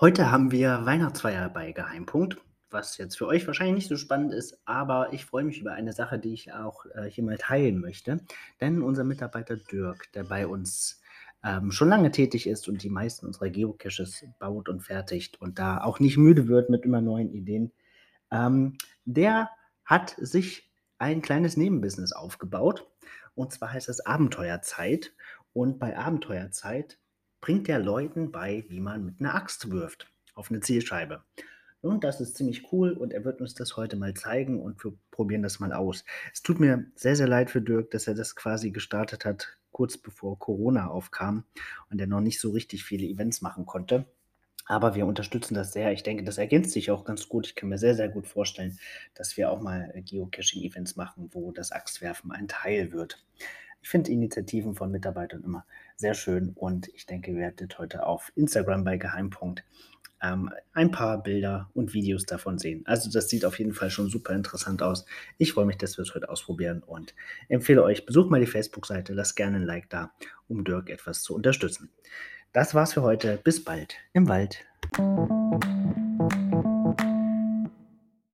Heute haben wir Weihnachtsfeier bei Geheimpunkt, was jetzt für euch wahrscheinlich nicht so spannend ist, aber ich freue mich über eine Sache, die ich auch äh, hier mal teilen möchte. Denn unser Mitarbeiter Dirk, der bei uns ähm, schon lange tätig ist und die meisten unserer Geocaches baut und fertigt und da auch nicht müde wird mit immer neuen Ideen, ähm, der hat sich ein kleines Nebenbusiness aufgebaut. Und zwar heißt es Abenteuerzeit. Und bei Abenteuerzeit bringt er Leuten bei, wie man mit einer Axt wirft auf eine Zielscheibe. Und das ist ziemlich cool und er wird uns das heute mal zeigen und wir probieren das mal aus. Es tut mir sehr, sehr leid für Dirk, dass er das quasi gestartet hat, kurz bevor Corona aufkam und er noch nicht so richtig viele Events machen konnte. Aber wir unterstützen das sehr. Ich denke, das ergänzt sich auch ganz gut. Ich kann mir sehr, sehr gut vorstellen, dass wir auch mal Geocaching-Events machen, wo das Axtwerfen ein Teil wird. Ich finde Initiativen von Mitarbeitern immer sehr schön und ich denke, ihr werdet heute auf Instagram bei Geheimpunkt ähm, ein paar Bilder und Videos davon sehen. Also das sieht auf jeden Fall schon super interessant aus. Ich freue mich, dass wir es heute ausprobieren und empfehle euch, besucht mal die Facebook-Seite, lasst gerne ein Like da, um Dirk etwas zu unterstützen. Das war's für heute. Bis bald im Wald.